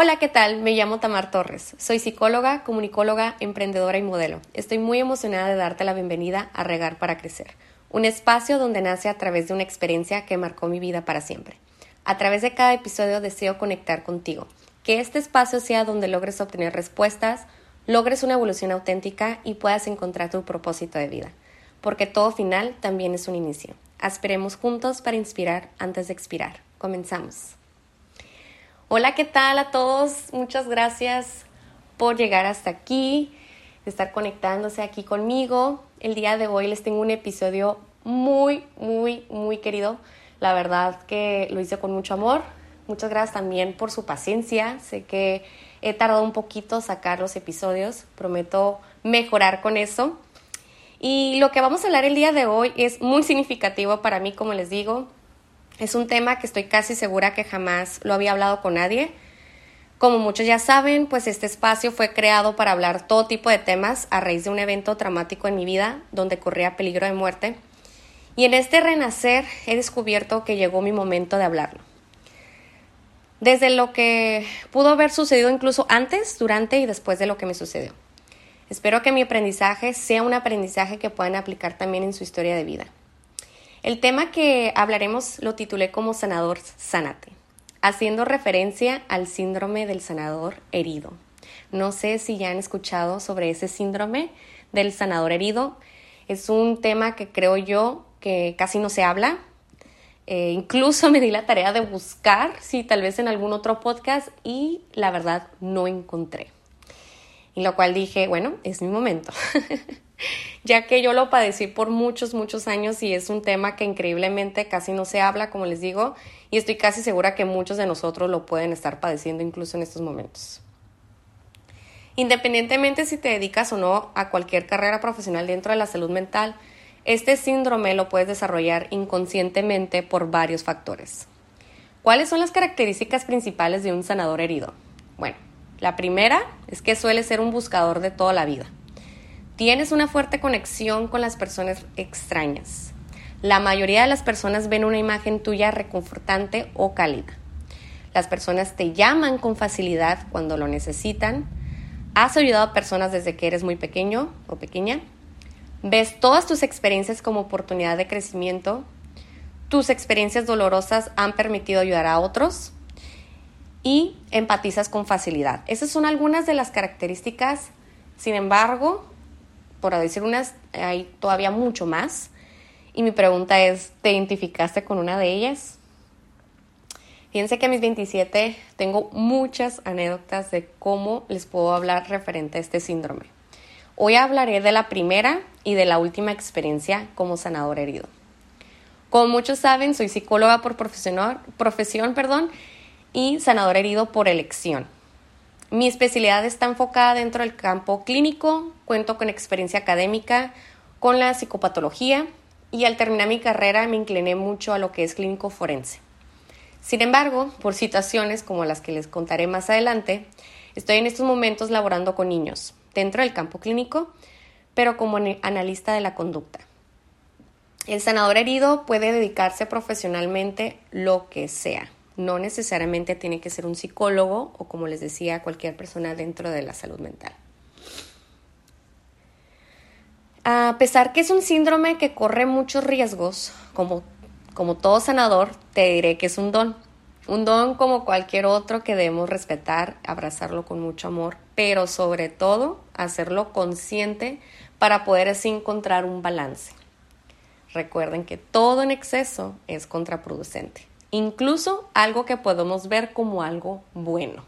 Hola, ¿qué tal? Me llamo Tamar Torres. Soy psicóloga, comunicóloga, emprendedora y modelo. Estoy muy emocionada de darte la bienvenida a Regar para Crecer, un espacio donde nace a través de una experiencia que marcó mi vida para siempre. A través de cada episodio deseo conectar contigo, que este espacio sea donde logres obtener respuestas, logres una evolución auténtica y puedas encontrar tu propósito de vida, porque todo final también es un inicio. Aspiremos juntos para inspirar antes de expirar. Comenzamos. Hola, ¿qué tal a todos? Muchas gracias por llegar hasta aquí, estar conectándose aquí conmigo. El día de hoy les tengo un episodio muy, muy, muy querido. La verdad que lo hice con mucho amor. Muchas gracias también por su paciencia. Sé que he tardado un poquito sacar los episodios. Prometo mejorar con eso. Y lo que vamos a hablar el día de hoy es muy significativo para mí, como les digo. Es un tema que estoy casi segura que jamás lo había hablado con nadie. Como muchos ya saben, pues este espacio fue creado para hablar todo tipo de temas a raíz de un evento traumático en mi vida donde corría peligro de muerte. Y en este renacer he descubierto que llegó mi momento de hablarlo. Desde lo que pudo haber sucedido incluso antes, durante y después de lo que me sucedió. Espero que mi aprendizaje sea un aprendizaje que puedan aplicar también en su historia de vida. El tema que hablaremos lo titulé como sanador sánate, haciendo referencia al síndrome del sanador herido. No sé si ya han escuchado sobre ese síndrome del sanador herido. Es un tema que creo yo que casi no se habla. Eh, incluso me di la tarea de buscar, si tal vez en algún otro podcast, y la verdad no encontré. Y lo cual dije, bueno, es mi momento. ya que yo lo padecí por muchos, muchos años y es un tema que increíblemente casi no se habla, como les digo, y estoy casi segura que muchos de nosotros lo pueden estar padeciendo incluso en estos momentos. Independientemente si te dedicas o no a cualquier carrera profesional dentro de la salud mental, este síndrome lo puedes desarrollar inconscientemente por varios factores. ¿Cuáles son las características principales de un sanador herido? Bueno, la primera es que suele ser un buscador de toda la vida. Tienes una fuerte conexión con las personas extrañas. La mayoría de las personas ven una imagen tuya reconfortante o cálida. Las personas te llaman con facilidad cuando lo necesitan. Has ayudado a personas desde que eres muy pequeño o pequeña. Ves todas tus experiencias como oportunidad de crecimiento. Tus experiencias dolorosas han permitido ayudar a otros y empatizas con facilidad. Esas son algunas de las características. Sin embargo, por decir unas, hay todavía mucho más. Y mi pregunta es, ¿te identificaste con una de ellas? Fíjense que a mis 27 tengo muchas anécdotas de cómo les puedo hablar referente a este síndrome. Hoy hablaré de la primera y de la última experiencia como sanador herido. Como muchos saben, soy psicóloga por profesión, profesión perdón, y sanador herido por elección. Mi especialidad está enfocada dentro del campo clínico, cuento con experiencia académica con la psicopatología y al terminar mi carrera me incliné mucho a lo que es clínico forense. Sin embargo, por situaciones como las que les contaré más adelante, estoy en estos momentos laborando con niños dentro del campo clínico, pero como analista de la conducta. El sanador herido puede dedicarse profesionalmente lo que sea no necesariamente tiene que ser un psicólogo o como les decía, cualquier persona dentro de la salud mental. A pesar que es un síndrome que corre muchos riesgos, como, como todo sanador, te diré que es un don. Un don como cualquier otro que debemos respetar, abrazarlo con mucho amor, pero sobre todo hacerlo consciente para poder así encontrar un balance. Recuerden que todo en exceso es contraproducente incluso algo que podemos ver como algo bueno.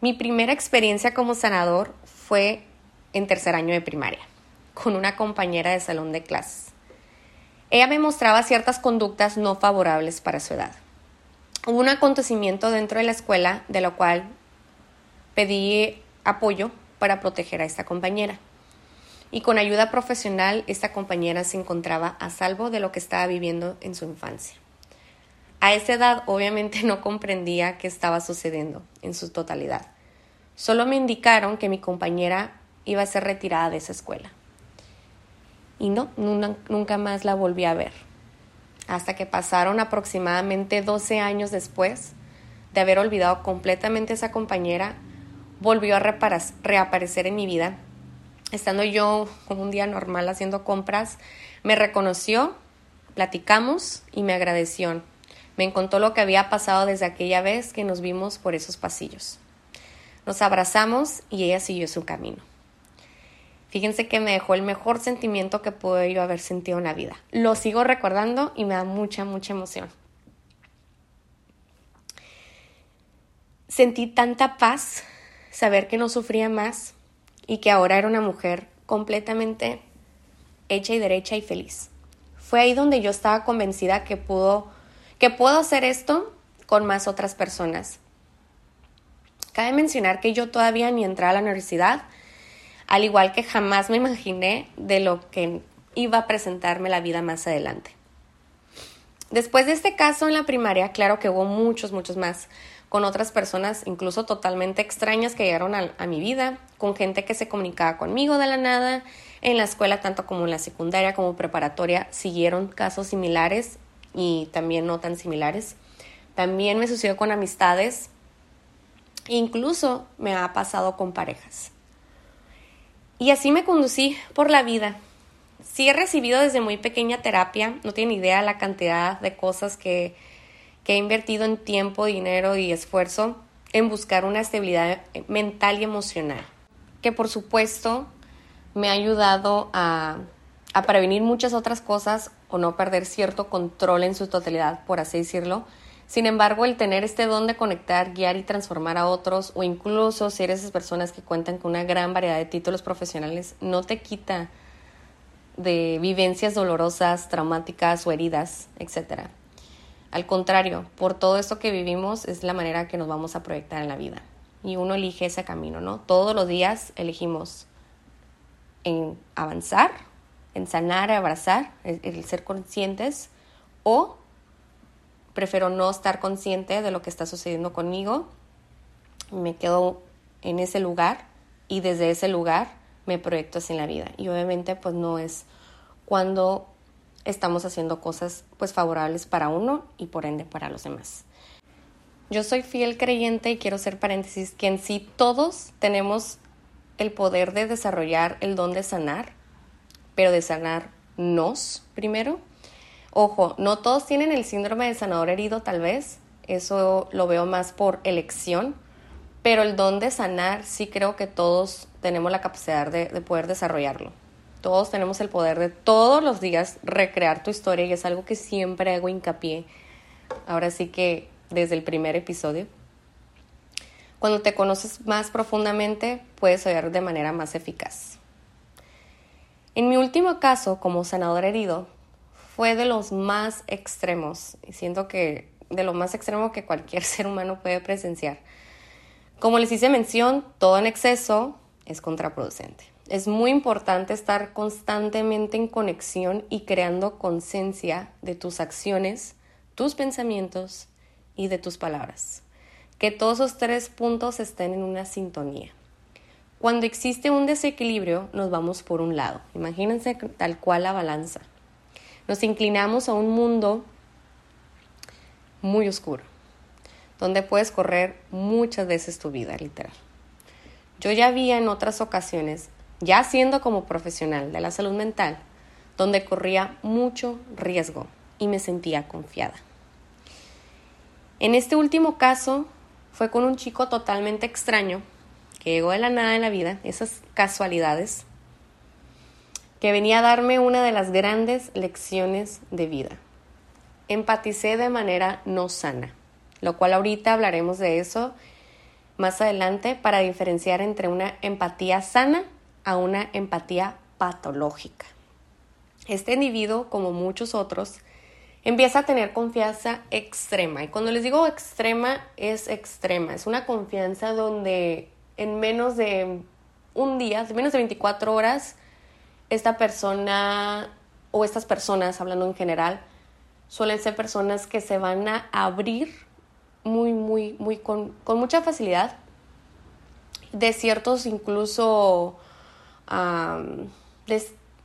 Mi primera experiencia como sanador fue en tercer año de primaria, con una compañera de salón de clases. Ella me mostraba ciertas conductas no favorables para su edad. Hubo un acontecimiento dentro de la escuela de lo cual pedí apoyo para proteger a esta compañera. Y con ayuda profesional, esta compañera se encontraba a salvo de lo que estaba viviendo en su infancia. A esa edad obviamente no comprendía qué estaba sucediendo en su totalidad. Solo me indicaron que mi compañera iba a ser retirada de esa escuela. Y no, nunca más la volví a ver. Hasta que pasaron aproximadamente 12 años después de haber olvidado completamente a esa compañera, volvió a reaparecer en mi vida. Estando yo como un día normal haciendo compras, me reconoció, platicamos y me agradeció. Me contó lo que había pasado desde aquella vez que nos vimos por esos pasillos. Nos abrazamos y ella siguió su camino. Fíjense que me dejó el mejor sentimiento que pude yo haber sentido en la vida. Lo sigo recordando y me da mucha, mucha emoción. Sentí tanta paz saber que no sufría más y que ahora era una mujer completamente hecha y derecha y feliz. Fue ahí donde yo estaba convencida que pudo que puedo hacer esto con más otras personas. Cabe mencionar que yo todavía ni entré a la universidad, al igual que jamás me imaginé de lo que iba a presentarme la vida más adelante. Después de este caso en la primaria, claro que hubo muchos, muchos más, con otras personas incluso totalmente extrañas que llegaron a, mi vida, con gente que se comunicaba conmigo de la nada, en la escuela tanto como en la secundaria como preparatoria siguieron casos similares y también no tan similares. También me sucedió con amistades, incluso me ha pasado con parejas. Y así me conducí por la vida. Sí he recibido desde muy pequeña terapia, no tiene idea la cantidad de cosas que que he invertido en tiempo, dinero y esfuerzo en buscar una estabilidad mental y emocional, que por supuesto me ha ayudado a, a prevenir muchas otras cosas o no perder cierto control en su totalidad, por así decirlo. Sin embargo, el tener este don de conectar, guiar y transformar a otros, o incluso ser esas personas que cuentan con una gran variedad de títulos profesionales, no te quita de vivencias dolorosas, traumáticas o heridas, etcétera. Al contrario, por todo esto que vivimos es la manera que nos vamos a proyectar en la vida. Y uno elige ese camino, ¿no? Todos los días elegimos en avanzar, en sanar, abrazar, el, ser conscientes, o prefiero no estar consciente de lo que está sucediendo conmigo, me quedo en ese lugar y desde ese lugar me proyecto en la vida. Y obviamente pues no es cuando estamos haciendo cosas pues favorables para uno y por ende para los demás. Yo soy fiel creyente y quiero hacer paréntesis que en sí todos tenemos el poder de desarrollar el don de sanar, pero de sanarnos primero. Ojo, no todos tienen el síndrome de sanador herido tal vez, eso lo veo más por elección, pero el don de sanar sí creo que todos tenemos la capacidad de, de poder desarrollarlo. Todos tenemos el poder de todos los días recrear tu historia y es algo que siempre hago hincapié. Ahora sí que desde el primer episodio. Cuando te conoces más profundamente, puedes oír de manera más eficaz. En mi último caso, como sanador herido, fue de los más extremos, y siento que de lo más extremo que cualquier ser humano puede presenciar. Como les hice mención, todo en exceso es contraproducente. Es muy importante estar constantemente en conexión y creando conciencia de tus acciones, tus pensamientos y de tus palabras. Que todos esos tres puntos estén en una sintonía. Cuando existe un desequilibrio, nos vamos por un lado. Imagínense tal cual la balanza. Nos inclinamos a un mundo muy oscuro, donde puedes correr muchas veces tu vida, literal. Yo ya vi en otras ocasiones ya siendo como profesional de la salud mental, donde corría mucho riesgo y me sentía confiada. En este último caso fue con un chico totalmente extraño que llegó de la nada en la vida, esas casualidades, que venía a darme una de las grandes lecciones de vida. Empaticé de manera no sana, lo cual ahorita hablaremos de eso más adelante para diferenciar entre una empatía sana a una empatía patológica. Este individuo, como muchos otros, empieza a tener confianza extrema. Y cuando les digo extrema, es extrema. Es una confianza donde en menos de un día, menos de 24 horas, esta persona o estas personas, hablando en general, suelen ser personas que se van a abrir muy, muy, muy con, con mucha facilidad de ciertos incluso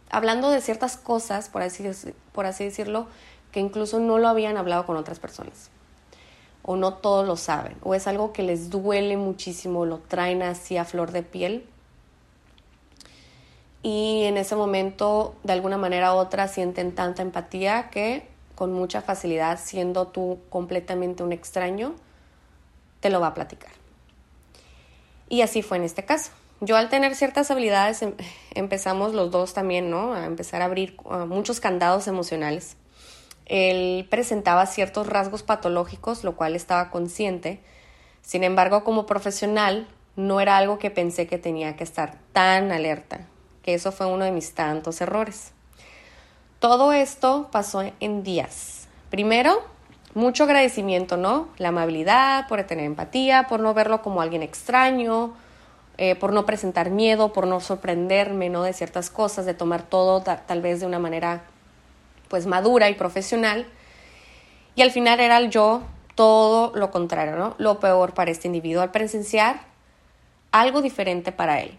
hablando de ciertas cosas, por así, por así decirlo, que incluso no lo habían hablado con otras personas. O no todos lo saben, o es algo que les duele muchísimo, lo traen así a flor de piel. Y en ese momento, de alguna manera u otra, sienten tanta empatía que con mucha facilidad, siendo tú completamente un extraño, te lo va a platicar. Y así fue en este caso. Yo al tener ciertas habilidades em, empezamos los dos también, ¿no? A empezar a abrir muchos candados emocionales él presentaba ciertos rasgos patológicos, lo cual estaba consciente. Sin embargo, como profesional, no era algo que pensé que tenía que estar tan alerta, que eso fue uno de mis tantos errores. Todo esto pasó en días. Primero, mucho agradecimiento, ¿no? La amabilidad, por tener empatía, por no verlo como alguien extraño, eh, por no presentar miedo, por no sorprenderme, ¿no? De ciertas cosas, de tomar todo tal vez de una manera pues madura y profesional. Y al final era yo todo lo contrario, ¿no? Lo peor para este individuo al presenciar algo diferente para él.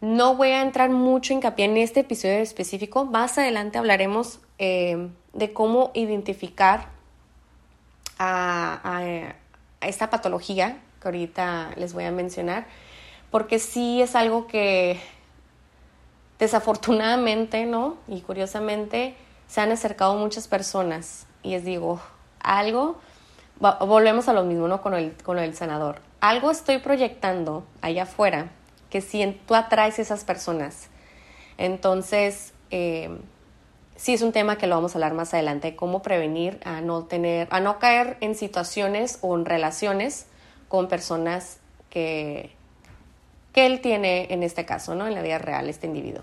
No voy a entrar mucho hincapié en este episodio específico. Más adelante hablaremos eh, de cómo identificar a, a, esta patología que ahorita les voy a mencionar, porque sí es algo que desafortunadamente, ¿no? Y curiosamente, se han acercado muchas personas y les digo, algo, volvemos a lo mismo, ¿no? Con el, con el sanador. Algo estoy proyectando allá afuera que si tú atraes esas personas. Entonces, eh, sí es un tema que lo vamos a hablar más adelante, cómo prevenir a no tener, a no caer en situaciones o en relaciones con personas que, que él tiene en este caso, ¿no? En la vida real, este individuo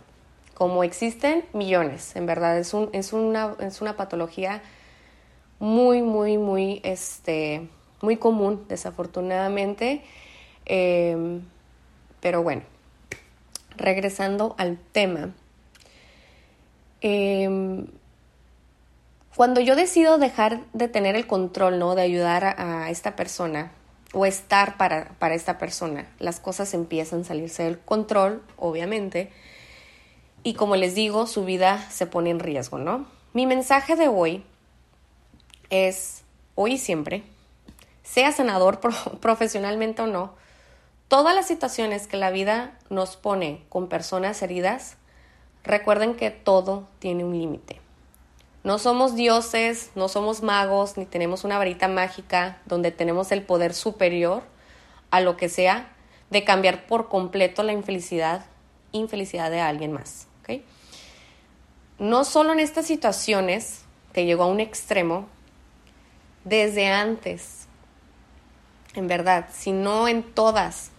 como existen millones, en verdad, es, un, es, una, es una patología muy, muy, muy, este, muy común, desafortunadamente. Em, pero bueno, regresando al tema. Em, cuando yo decido dejar de tener el control, ¿no? De ayudar a, a esta persona o estar para, para, esta persona, las cosas empiezan a salirse del control, obviamente y como les digo, su vida se pone en riesgo, ¿no? Mi mensaje de hoy es, hoy y siempre, sea sanador profesionalmente o no, todas las situaciones que la vida nos pone con personas heridas, recuerden que todo tiene un límite. No somos dioses, no somos magos, ni tenemos una varita mágica donde tenemos el poder superior a lo que sea de cambiar por completo la infelicidad, infelicidad de alguien más. No solo en estas situaciones que llegó a un extremo, desde antes, en verdad, sino en todas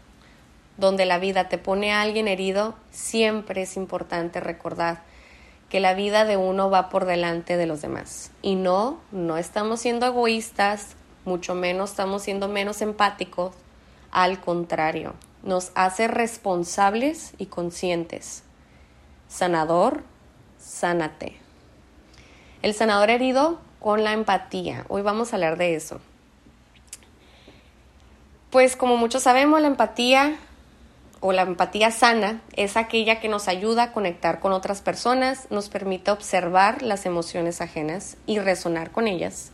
donde la vida te pone a alguien herido, siempre es importante recordar que la vida de uno va por delante de los demás. Y no, no estamos siendo egoístas, mucho menos estamos siendo menos empáticos, al contrario, nos hace responsables y conscientes. Sanador, sánate. El sanador herido con la empatía. Hoy vamos a hablar de eso. Pues como muchos sabemos, la empatía o la empatía sana es aquella que nos ayuda a conectar con otras personas, nos permite observar las emociones ajenas y resonar con ellas,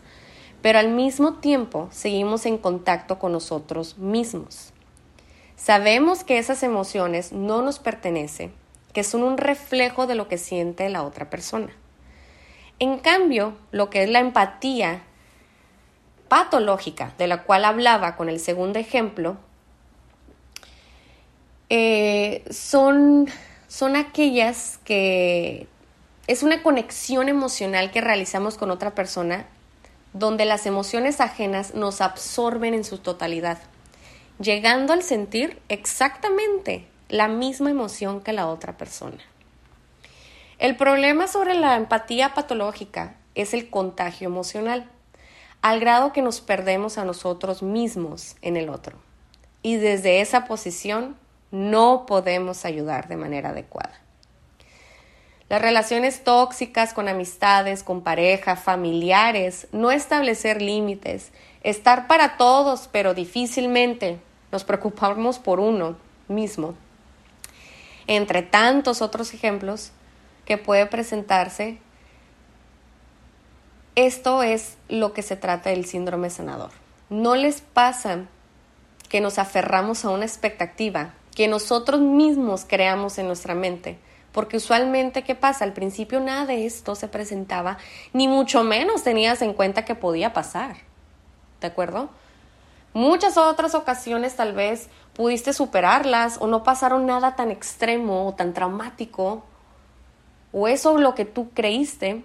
pero al mismo tiempo seguimos en contacto con nosotros mismos. Sabemos que esas emociones no nos pertenecen que son un reflejo de lo que siente la otra persona. En cambio, lo que es la empatía patológica, de la cual hablaba con el segundo ejemplo, eh, son, son aquellas que es una conexión emocional que realizamos con otra persona donde las emociones ajenas nos absorben en su totalidad, llegando al sentir exactamente la misma emoción que la otra persona. El problema sobre la empatía patológica es el contagio emocional, al grado que nos perdemos a nosotros mismos en el otro. Y desde esa posición no podemos ayudar de manera adecuada. Las relaciones tóxicas con amistades, con pareja, familiares, no establecer límites, estar para todos, pero difícilmente nos preocupamos por uno mismo entre tantos otros ejemplos que puede presentarse, esto es lo que se trata del síndrome sanador. No les pasa que nos aferramos a una expectativa que nosotros mismos creamos en nuestra mente. Porque usualmente, ¿qué pasa? Al principio nada de esto se presentaba, ni mucho menos tenías en cuenta que podía pasar. ¿De acuerdo? Muchas otras ocasiones tal vez pudiste superarlas o no pasaron nada tan extremo o tan traumático o eso lo que tú creíste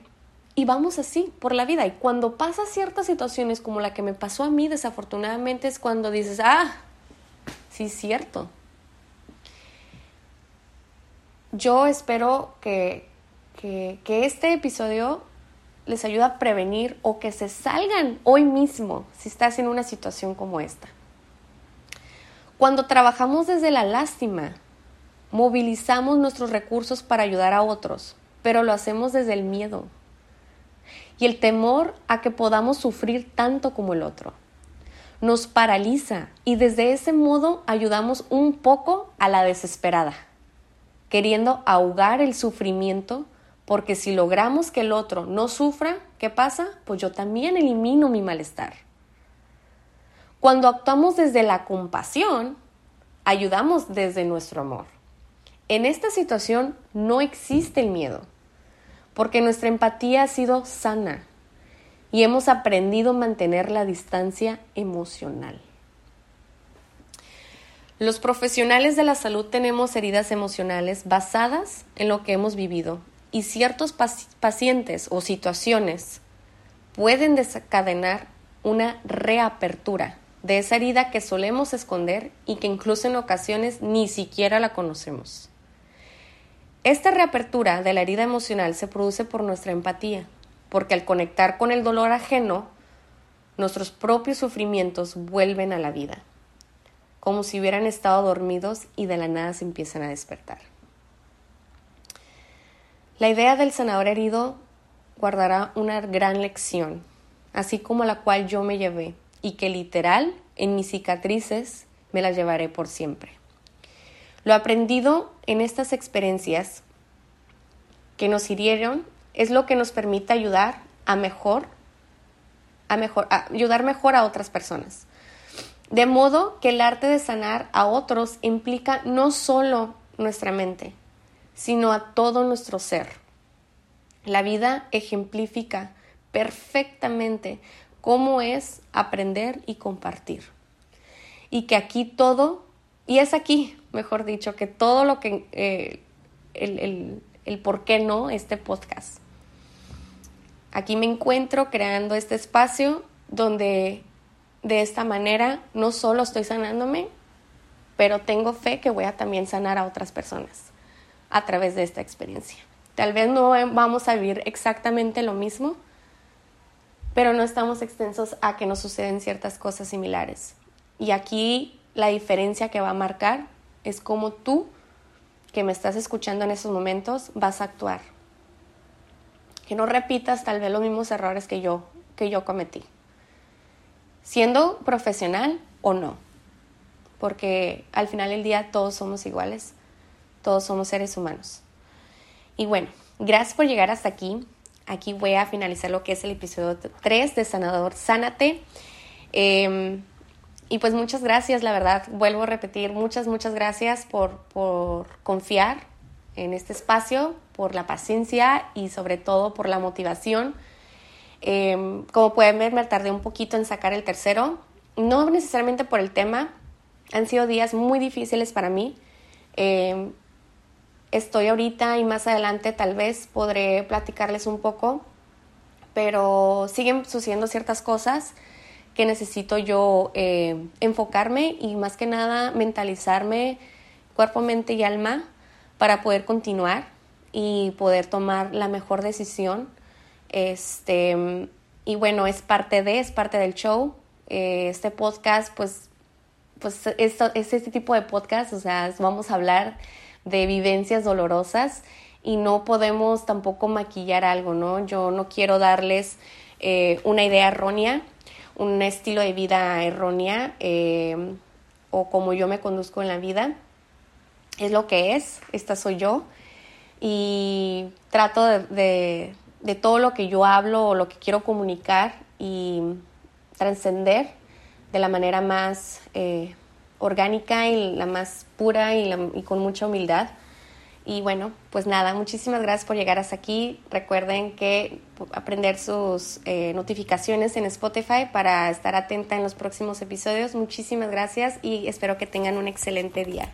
y vamos así por la vida. Y cuando pasa ciertas situaciones como la que me pasó a mí, desafortunadamente es cuando dices, ah, sí es cierto. Yo espero que, que, que este episodio les ayude a prevenir o que se salgan hoy mismo si estás en una situación como esta. Cuando trabajamos desde la lástima, movilizamos nuestros recursos para ayudar a otros, pero lo hacemos desde el miedo y el temor a que podamos sufrir tanto como el otro. Nos paraliza y desde ese modo ayudamos un poco a la desesperada, queriendo ahogar el sufrimiento porque si logramos que el otro no sufra, ¿qué pasa? Pues yo también elimino mi malestar. Cuando actuamos desde la compasión, ayudamos desde nuestro amor. En esta situación no existe el miedo, porque nuestra empatía ha sido sana y hemos aprendido a mantener la distancia emocional. Los profesionales de la salud tenemos heridas emocionales basadas en lo que hemos vivido y ciertos pacientes o situaciones pueden desencadenar una reapertura de esa herida que solemos esconder y que incluso en ocasiones ni siquiera la conocemos. Esta reapertura de la herida emocional se produce por nuestra empatía, porque al conectar con el dolor ajeno, nuestros propios sufrimientos vuelven a la vida, como si hubieran estado dormidos y de la nada se empiezan a despertar. La idea del sanador herido guardará una gran lección, así como la cual yo me llevé y que literal en mis cicatrices me las llevaré por siempre. Lo aprendido en estas experiencias que nos hirieron es lo que nos permite ayudar a mejor, a mejor, ayudar mejor a otras personas. De modo que el arte de sanar a otros implica no solo nuestra mente, sino a todo nuestro ser. La vida ejemplifica perfectamente cómo es aprender y compartir. Y que aquí todo, y es aquí, mejor dicho, que todo lo que, eh, el, el por qué no este podcast. Aquí me encuentro creando este espacio donde de esta manera no solo estoy sanándome, pero tengo fe que voy a también sanar a otras personas a través de esta experiencia. Tal vez no vamos a vivir exactamente lo mismo, pero no estamos extensos a que nos suceden ciertas cosas similares. Y aquí la diferencia que va a marcar es cómo tú, que me estás escuchando en esos momentos, vas a actuar. Que no repitas tal vez los mismos errores que yo, que yo cometí. Siendo profesional o no. Porque al final del día todos somos iguales, todos somos seres humanos. Y bueno, gracias por llegar hasta aquí aquí voy a finalizar lo que es el episodio 3 de Sanador Sánate. Em, y pues muchas gracias, la verdad, vuelvo a repetir, muchas, muchas gracias por, por confiar en este espacio, por la paciencia y sobre todo por la motivación. Em, como pueden ver, me tardé un poquito en sacar el tercero, no necesariamente por el tema, han sido días muy difíciles para mí. Em, estoy ahorita y más adelante tal vez podré platicarles un poco, pero siguen sucediendo ciertas cosas que necesito yo eh, enfocarme y más que nada mentalizarme cuerpo, mente y alma para poder continuar y poder tomar la mejor decisión. Este, y bueno, es parte de, es parte del show. Eh, este podcast, pues, pues es, es este tipo de podcast, o sea, vamos a hablar de vivencias dolorosas y no podemos tampoco maquillar algo, ¿no? Yo no quiero darles eh, una idea errónea, un estilo de vida errónea eh, o como yo me conduzco en la vida. Es lo que es, esta soy yo y trato de, de todo lo que yo hablo o lo que quiero comunicar y trascender de la manera más eh, orgánica y la más pura y, y con mucha humildad. Y bueno, pues nada, muchísimas gracias por llegar hasta aquí. Recuerden que aprender sus eh, notificaciones en Spotify para estar atenta en los próximos episodios. Muchísimas gracias y espero que tengan un excelente día.